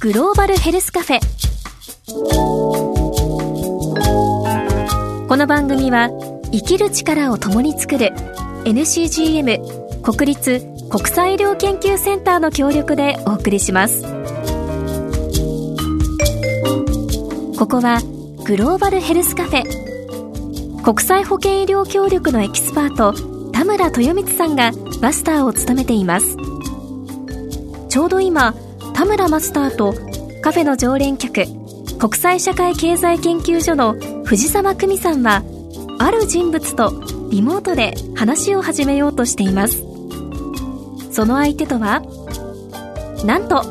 グローバルヘルスカフェ。この番組は生きる力を共に作る NCGM 国立国際医療研究センターの協力でお送りします。ここはグローバルヘルスカフェ。国際保健医療協力のエキスパート田村豊光さんがマスターを務めています。ちょうど今田村マスターとカフェの常連客国際社会経済研究所の藤沢久美さんはある人物とリモートで話を始めようとしています。その相手とはなんと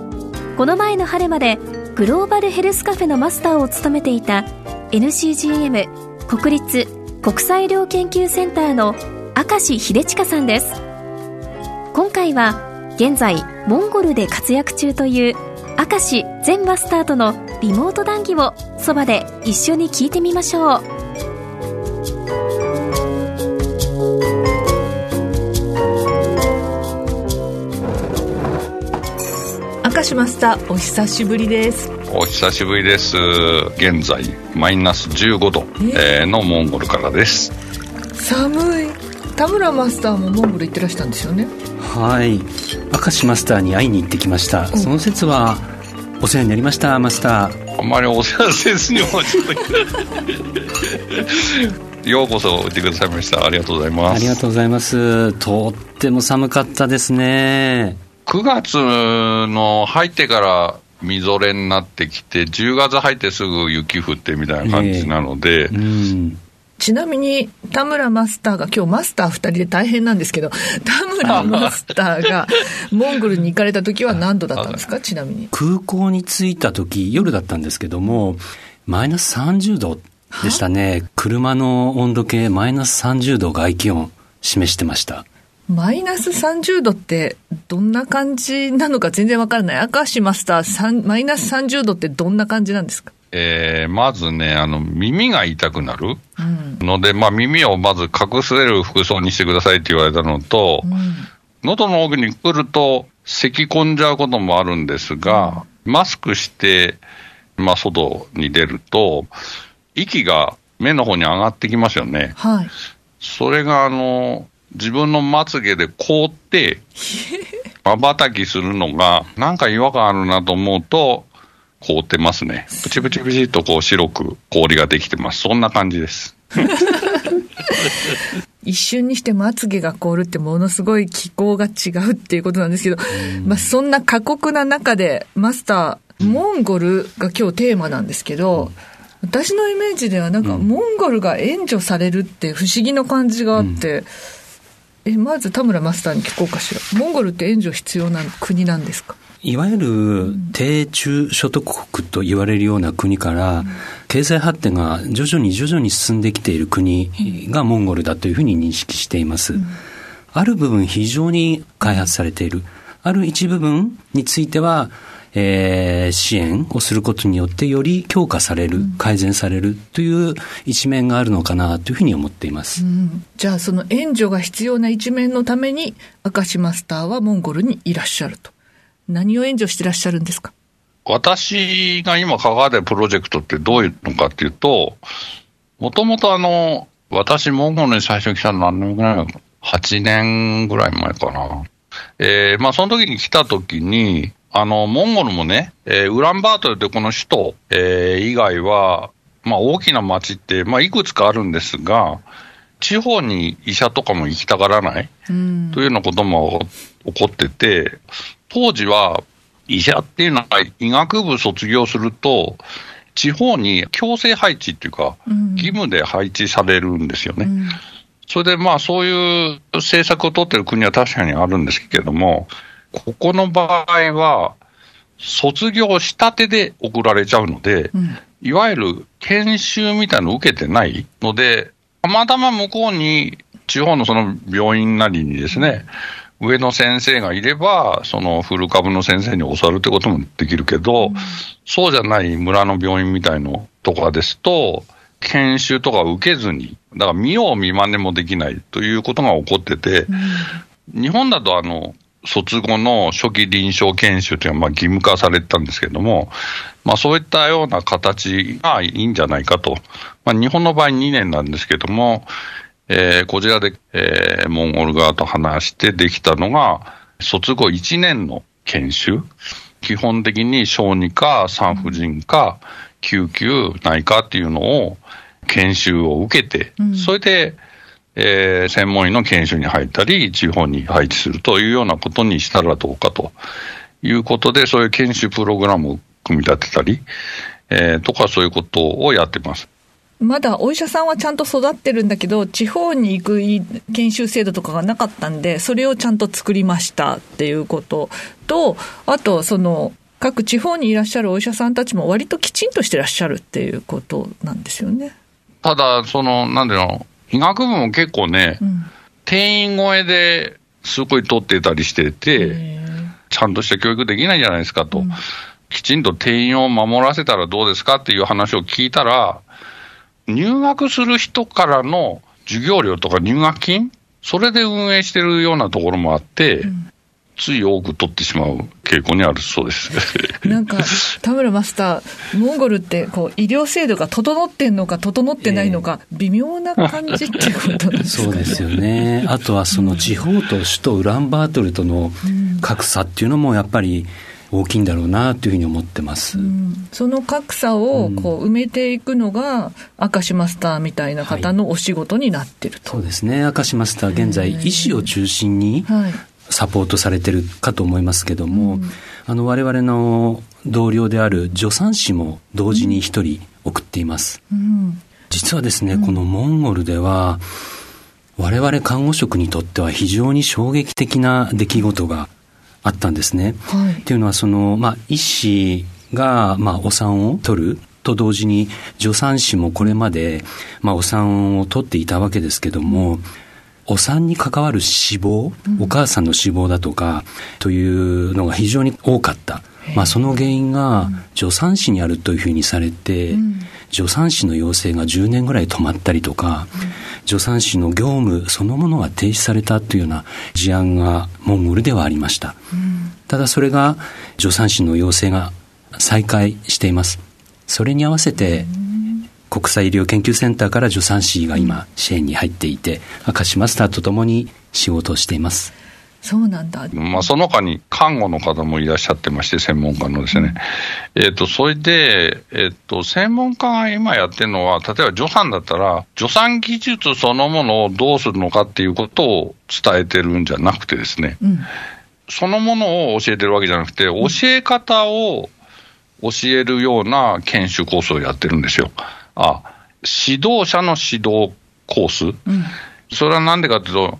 この前の春までグローバルヘルスカフェのマスターを務めていた NCGM 国立国際医療研究センターの明石秀親さんです。今回は現在モンゴルで活躍中という明石前マスターとのリモート談義をそばで一緒に聞いてみましょう。明石マスターお久しぶりです。お久しぶりです。現在マイナス15度、えー、のモンゴルからです。寒い。田村マスターもモンゴル行ってらしたんですよね。はい明石マスターに会いに行ってきました。その説はお世話になりましたマスター。あんまりお世話せずにもちょっと。ようこそいてくださいました。ありがとうございます。ありがとうございます。とっても寒かったですね。9月の入ってからみぞれになってきて10月入ってすぐ雪降ってみたいな感じなので、えーうんちなみに田村マスターが今日マスター2人で大変なんですけど田村マスターがモンゴルに行かれた時は何度だったんですか？ちなみに。空港に着いた時夜だったんですけどもマイナス30度でしたね。車の温度計マイナス30度外気温示してました。マイナス30度ってどんな感じなのか全然わからない。明石マスターマイナス30度ってどんな感じなんですか？えー、まずね、あの、耳が痛くなるので、うん、まあ耳をまず隠せる服装にしてくださいって言われたのと、うん、喉の奥に来ると咳込んじゃうこともあるんですが、うん、マスクして、まあ外に出ると、息が目の方に上がってきますよね。はい。それがあの、自分のまつげで凍って、まばたきするのが、なんか違和感あるなと思うと、凍ってますね。プチプチプチとこう白く氷ができてます。そんな感じです。一瞬にしてまつげが凍るってものすごい気候が違うっていうことなんですけど、まあそんな過酷な中でマスター、モンゴルが今日テーマなんですけど、私のイメージではなんかモンゴルが援助されるって不思議な感じがあって、え、まず田村マスターに聞こうかしら。モンゴルって援助必要な国なんですか？いわゆる低中所得国と言われるような国から、経済発展が徐々に徐々に進んできている国がモンゴルだというふうに認識しています。ある部分非常に開発されている。ある一部分については、えー、支援をすることによってより強化される、改善されるという一面があるのかなというふうに思っています、うん、じゃあその援助が必要な一面のために明石マスターはモンゴルにいらっしゃると何を援助してらっしゃるんですか？私が今関わるプロジェクトってどういうのかっていうと、もともとあの、私モンゴルに最初来たの何年ぐらいか ?8 年ぐらい前かな。えー、まあその時に来た時に、あの、モンゴルもね、えー、ウランバートルってこの首都、えー、以外は、まあ大きな町って、まあいくつかあるんですが、地方に医者とかも行きたがらない、というようなことも起こってて、当時は医者っていうのは医学部卒業すると、地方に強制配置っていうか、義務で配置されるんですよね。うん。それでまあそういう政策を取ってる国は確かにあるんですけれども、ここの場合は、卒業したてで送られちゃうので、うん、いわゆる研修みたいのを受けてないので、たまたま向こうに地方のその病院なりにですね、上の先生がいれば、そのフル株の先生に教わるってこともできるけど、うん、そうじゃない村の病院みたいのとかですと、研修とか受けずに、だから見よう見まねもできないということが起こってて、うん、日本だとあの、卒後の初期臨床研修というのはまあ義務化されてたんですけれども、まあ、そういったような形がいいんじゃないかと。まあ、日本の場合2年なんですけども、えー、こちらで、えー、モンゴル側と話してできたのが、卒後1年の研修。基本的に小児科、産婦人科、救急、内科っていうのを研修を受けて、うん、それで、えー、専門医の研修に入ったり、地方に配置するというようなことにしたらどうかということで、そういう研修プログラムを組み立てたり、えー、とかそういうことをやってます。まだお医者さんはちゃんと育ってるんだけど、地方に行く研修制度とかがなかったんで、それをちゃんと作りましたっていうことと、あと、その、各地方にいらっしゃるお医者さんたちも割ときちんとしてらっしゃるっていうことなんですよね。ただ、その、なんだろう、医学部も結構ね、うん、定員超えですごい取ってたりしてて、ちゃんとした教育できないじゃないですかと。うん、きちんと定員を守らせたらどうですかっていう話を聞いたら、入学する人からの授業料とか入学金、それで運営してるようなところもあって、うん。つい多く取ってしまう傾向にあるそうです。なんか、田村マスター、モンゴルってこう医療制度が整ってんのか、整ってないのか、微妙な感じってことなんですか、ね、そうですよね、あとはその地方と首都ウランバートルとの格差っていうのもやっぱり、大きいんだろうなというふうに思ってます、うん、その格差をこう埋めていくのが、明石マスターみたいな方のお仕事になってると、はい、そうですね、明石マスター、現在、医師を中心にサポートされてるかと思いますけども、うん、あの我々の同僚である助産師も同時に一人送っています、うん、実はですね、うん、このモンゴルでは我々看護職にとっては非常に衝撃的な出来事があったんですね。はい、っていうのはその、まあ、医師が、まあ、お産を取る。と同時に助産師もこれまで、まあ、お産を取っていたわけですけども、お産に関わる死亡、お母さんの死亡だとか、というのが非常に多かった。まあ、その原因が助産師にあるというふうにされて、助産師の要請が10年ぐらい止まったりとか、助産師の業務そのものが停止されたというような事案がモンゴルではありました。ただそれが助産師の要請が再開しています。それに合わせて、国際医療研究センターから助産師が今支援に入っていて、明石マスターとともに仕事をしています。そうなんだ。まあ、その他に看護の方もいらっしゃってまして、専門家のですね。うん、えっ、ー、と、それで、えっ、ー、と、専門家が今やってるのは、例えば助産だったら、助産技術そのものをどうするのかっていうことを伝えてるんじゃなくてですね、うん、そのものを教えてるわけじゃなくて、教え方を教えるような研修コースをやってるんですよ。あ、指導者の指導コース、うん、それはなんでかというと、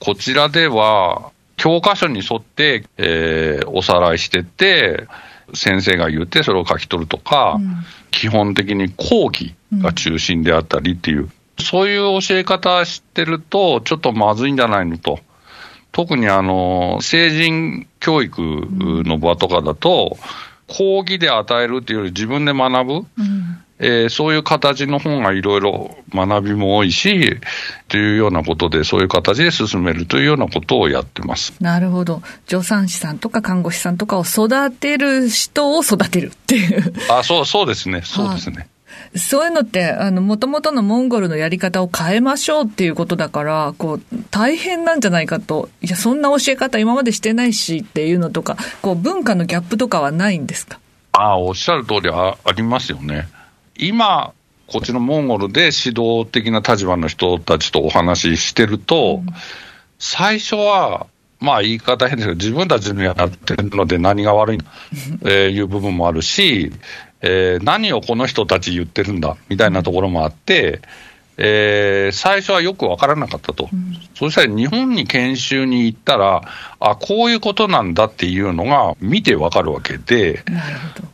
こちらでは、教科書に沿って、えー、おさらいしてって、先生が言ってそれを書き取るとか、うん、基本的に講義が中心であったりっていう、うん、そういう教え方知ってると、ちょっとまずいんじゃないのと。特にあの、成人教育の場とかだと、講義で与えるっていうより自分で学ぶ、うんえー、そういう形の本がいろいろ学びも多いし、というようなことで、そういう形で進めるというようなことをやってます。なるほど。助産師さんとか看護師さんとかを育てる人を育てるっていう。あ、そう、そうですね。そうですね。そういうのって、あの、もともとのモンゴルのやり方を変えましょうっていうことだから、こう、大変なんじゃないかと。いや、そんな教え方今までしてないしっていうのとか、こう、文化のギャップとかはないんですか？ああ、おっしゃる通りあありますよね。今、こっちのモンゴルで指導的な立場の人たちとお話ししてると、うん、最初は、まあ言い方変ですけど、自分たちのやってるので何が悪いの、えー、いう部分もあるし、えー、何をこの人たち言ってるんだ？みたいなところもあって、えー、最初はよく分からなかったと、うん、そしたら日本に研修に行ったら、あこういうことなんだっていうのが見て分かるわけで、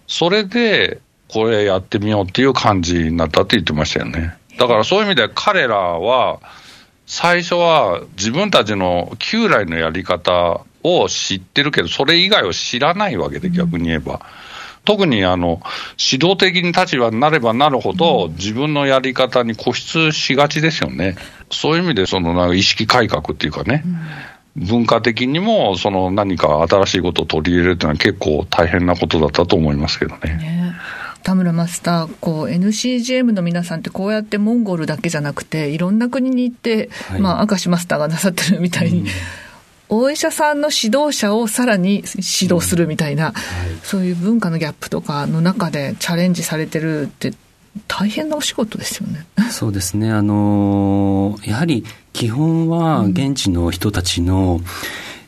それでこれやってみようっていう感じになったって言ってましたよね。だからそういう意味で彼らは、最初は自分たちの旧来のやり方を知ってるけど、それ以外を知らないわけで、逆に言えば。特にあの指導的に立場になればなるほど、自分のやり方に固執しがちですよね。そういう意味で、そのなんか意識改革っていうかね、文化的にも、その何か新しいことを取り入れるというのは結構大変なことだったと思いますけどね。ね田村マスター、こう NCGM の皆さんってこうやってモンゴルだけじゃなくて、いろんな国に行って、はい。まあ、明石マスターがなさってるみたいに、お医者さんの指導者をさらに指導するみたいな、そういう文化のギャップとかの中でチャレンジされてるって、大変なお仕事ですよね。そうですね。あのーやはり基本は現地の人たちの、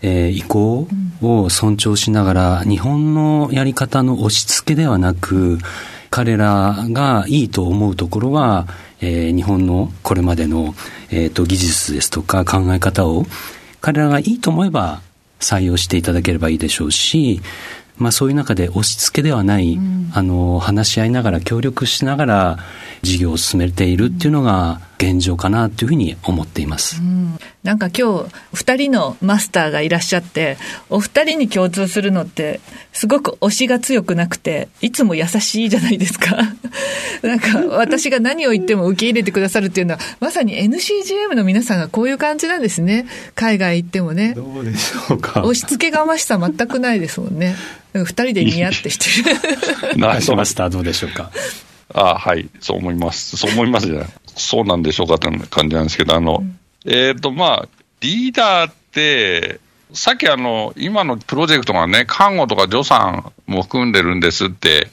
えー意向を尊重しながら、日本のやり方の押し付けではなく、彼らがいいと思うところは、えー日本のこれまでの、えーと技術ですとか考え方を、彼らがいいと思えば採用していただければいいでしょうし、まあそういう中で押し付けではない、あの、話し合いながら協力しながら事業を進めているっていうのが現状かなというふうに思っています。なんか今日、二人のマスターがいらっしゃって、お二人に共通するのって、すごく推しが強くなくて、いつも優しいじゃないですか。なんか、私が何を言っても受け入れてくださるっていうのは、まさに NCGM の皆さんがこういう感じなんですね。海外行ってもね。どうでしょうか押し付けがましさ全くないですもんね。二人でニヤってしてる。マスターどうでしょうか？あはい、そう思います。そう思いますじゃない。そうなんでしょうかって感じなんですけど、あの、えっ、と、まあ、リーダーって、さっきあの、今のプロジェクトがね、看護とか助産も含んでるんですって、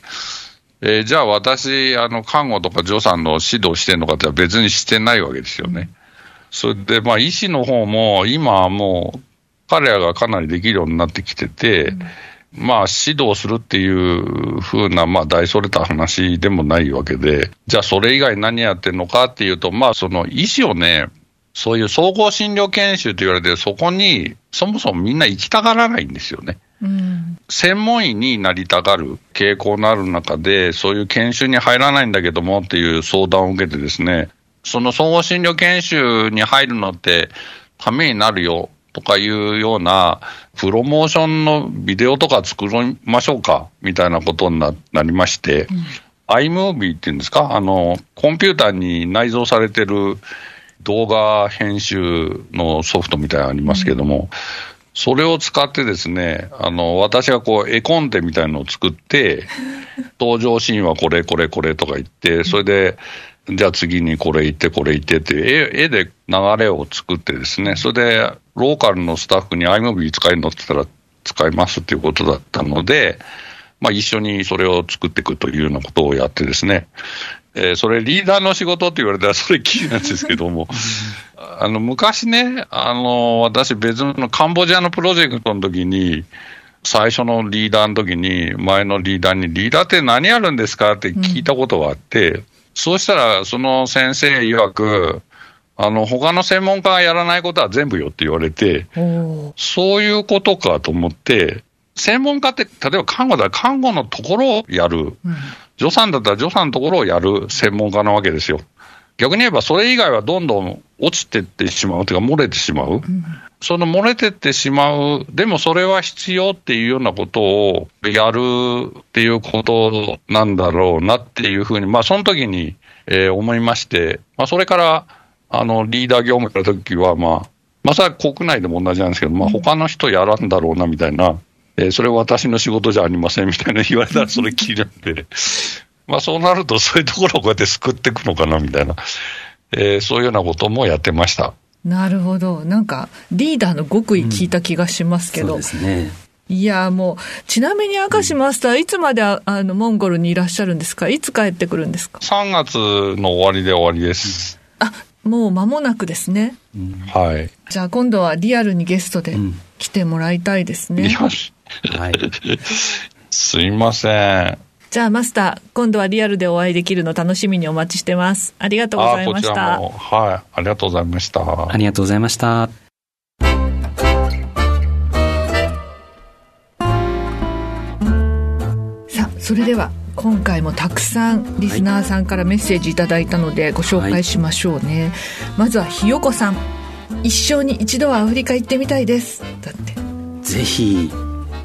えーじゃあ私、あの、看護とか助産の指導してるのかって別にしてないわけですよね。それで、まあ、医師の方も、今はもう、彼らがかなりできるようになってきてて、まあ、指導するっていうふうな、まあ、大それた話でもないわけで、じゃあ、それ以外何やってんのかっていうと、まあ、その医師をね、そういう総合診療研修と言われて、そこにそもそもみんな行きたがらないんですよね。うん。専門医になりたがる傾向のある中で、そういう研修に入らないんだけどもっていう相談を受けてですね、その総合診療研修に入るのってためになるよとかいうような、プロモーションのビデオとか作りましょうかみたいなことにななりまして、iMovie っていうんですか？あの、コンピューターに内蔵されてる動画編集のソフトみたいなのありますけども、それを使ってですね、あの、私がこう、絵コンテみたいのを作って、登場シーンはこれこれこれとか言って、それで、じゃあ次にこれ言ってこれ言ってって絵、絵で流れを作ってですね、それで、ローカルのスタッフに iMovie 使えるのって言ったら、使いますっていうことだったので、まあ一緒にそれを作っていくというようなことをやってですね、えーそれリーダーの仕事って言われたらそれきりなんですけども、あの、昔ね、あの、私別のカンボジアのプロジェクトの時に、最初のリーダーの時に、前のリーダーに、リーダーって何やるんですかって聞いたことがあって、そうしたら、その先生曰く、あの、他の専門家がやらないことは全部よって言われて、そういうことかと思って、専門家って、例えば看護だら看護のところをやる、助産だったら助産のところをやる専門家なわけですよ。逆に言えば、それ以外はどんどん落ちてってしまうというか、漏れてしまう。その漏れてってしまう、でもそれは必要っていうようなことをやるっていうことなんだろうなっていうふうに、まあ、その時に、えー思いまして、まあ、それから、あの、リーダー業務やった時は、まあ、まあ、それは国内でも同じなんですけど、まあ、他の人やらんだろうな、みたいな、えーそれは私の仕事じゃありません、みたいな言われたらそれきりなんで、まあ、そうなると、そういうところをこうやって救っていくのかな、みたいな、えーそういうようなこともやってました。なるほど。なんか、リーダーの極意聞いた気がしますけど。そうですね。いや、もう、ちなみに明石マスター、いつまでああの、モンゴルにいらっしゃるんですか？いつ帰ってくるんですか？3月の終わりで終わりです。あ、もう間もなくですね。はい。じゃあ今度はリアルにゲストでうん来てもらいたいですね。いや、はい。すいません。じゃあマスター、今度はリアルでお会いできるの楽しみにお待ちしてます。ありがとうございこました。ちらも、はい。ありがとうございました。ありがとうございました。さあ、それでは今回もたくさんリスナーさんからメッセージいただいたのでご紹介しましょうね。まずはひよこさん。一生に一度はアフリカ行ってみたいです。だって。ぜひ、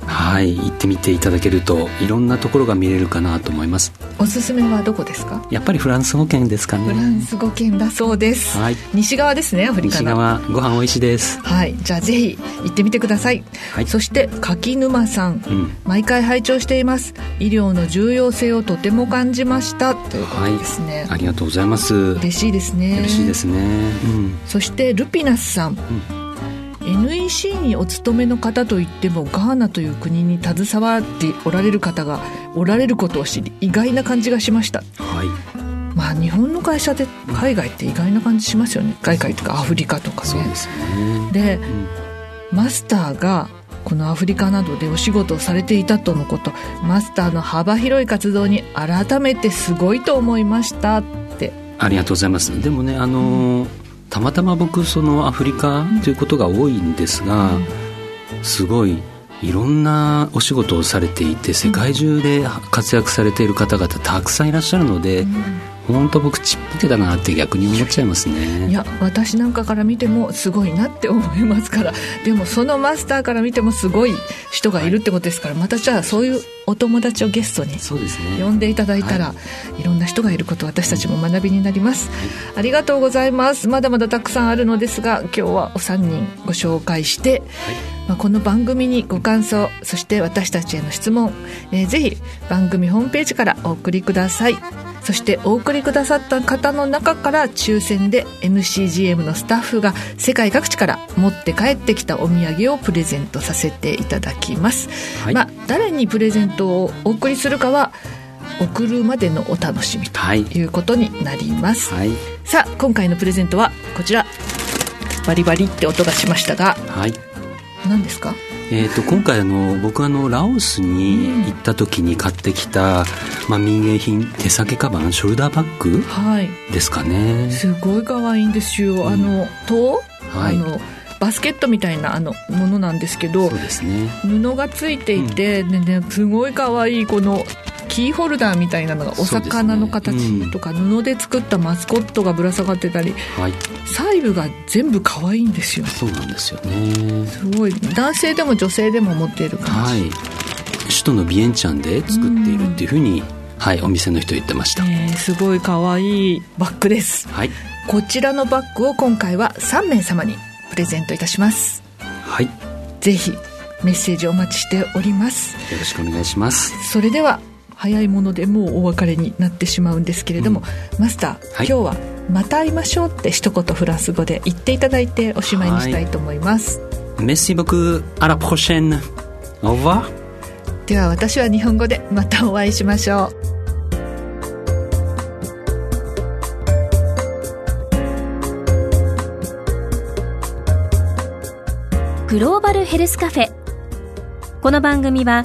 はい行ってみていただけるといろんなところが見れるかなと思います。おすすめはどこですか？やっぱりフランス語圏ですかね。フランス語圏だそうです、はい。西側ですねアフリカ西の側ご飯美味しいです。はいじゃあぜひ行ってみてください、はい。そして柿沼さん、うん。毎回拝聴しています。医療の重要性をとても感じました。ということですね、ありがとうございます。嬉しいですね。嬉しいですね。うん。そしてルピナスさん、NEC にお勤めの方といってもガーナという国に携わっておられる方がおられることを知り意外な感じがしました。はい。まあ日本の会社で海外って意外な感じしますよね。海外とかアフリカとかね。そうでね。でうん。マスターがこのアフリカなどでお仕事をされていたとのことマスターの幅広い活動に改めてすごいと思いましたって。ありがとうございます。でもねあのーたまたま僕そのアフリカということが多いんですが、すごいいろんなお仕事をされていて世界中で活躍されている方々たくさんいらっしゃるので、本当僕ちっぽけだなって逆に思っちゃいますね。いや私なんかから見てもすごいなって思いますから。でもそのマスターから見てもすごい人がいるってことですから。またじゃあそういうお友達をゲストにそうですね。呼んでいただいたら、、はい。ろんな人がいること私たちも学びになります、ありがとうございます。まだまだたくさんあるのですが今日はお三人ご紹介して、まあ、この番組にご感想そして私たちへの質問、えーぜひ番組ホームページからお送りくださいそしてお送りくださった方の中から抽選で NCGM のスタッフが世界各地から持って帰ってきたお土産をプレゼントさせていただきます、はい。まあ、誰にプレゼントをお送りするかは送るまでのお楽しみとはい。いうことになります、はい。さあ今回のプレゼントはこちら。バリバリって音がしましたがはい。何ですか？えー、と今回あの僕あのラオスに行った時に買ってきた、まあ、民芸品手提げカバンショルダーバッグはい。ですかね。すごい可愛いんですよ、あの塔、はい。あのバスケットみたいなあのものなんですけどね。布がついていて、ねねすごい可愛いこのキーホルダーみたいなのがお魚の形とか、布で作ったマスコットがぶら下がってたりはい。細部が全部可愛いんですよ。そうなんですよね。すごい。男性でも女性でも持っている感じ、はい。首都のビエンチャンで作っているっていうふうに、はい、お店の人言ってました、えーすごい可愛いバッグです。はい。こちらのバッグを今回は3名様にプレゼントいたします。はい。よぜひメッセージお待ちしております。ろしくお願いします。それでは早いものでもうお別れになってしまうんですけれども、マスター、はい。今日は「また会いましょう」って一言フランス語で言っていただいておしまいにしたいと思います、Merci beaucoup. À la prochaine. Au revoir. では私は日本語でまたお会いしましょう。グローバルヘルスカフェ。この番組は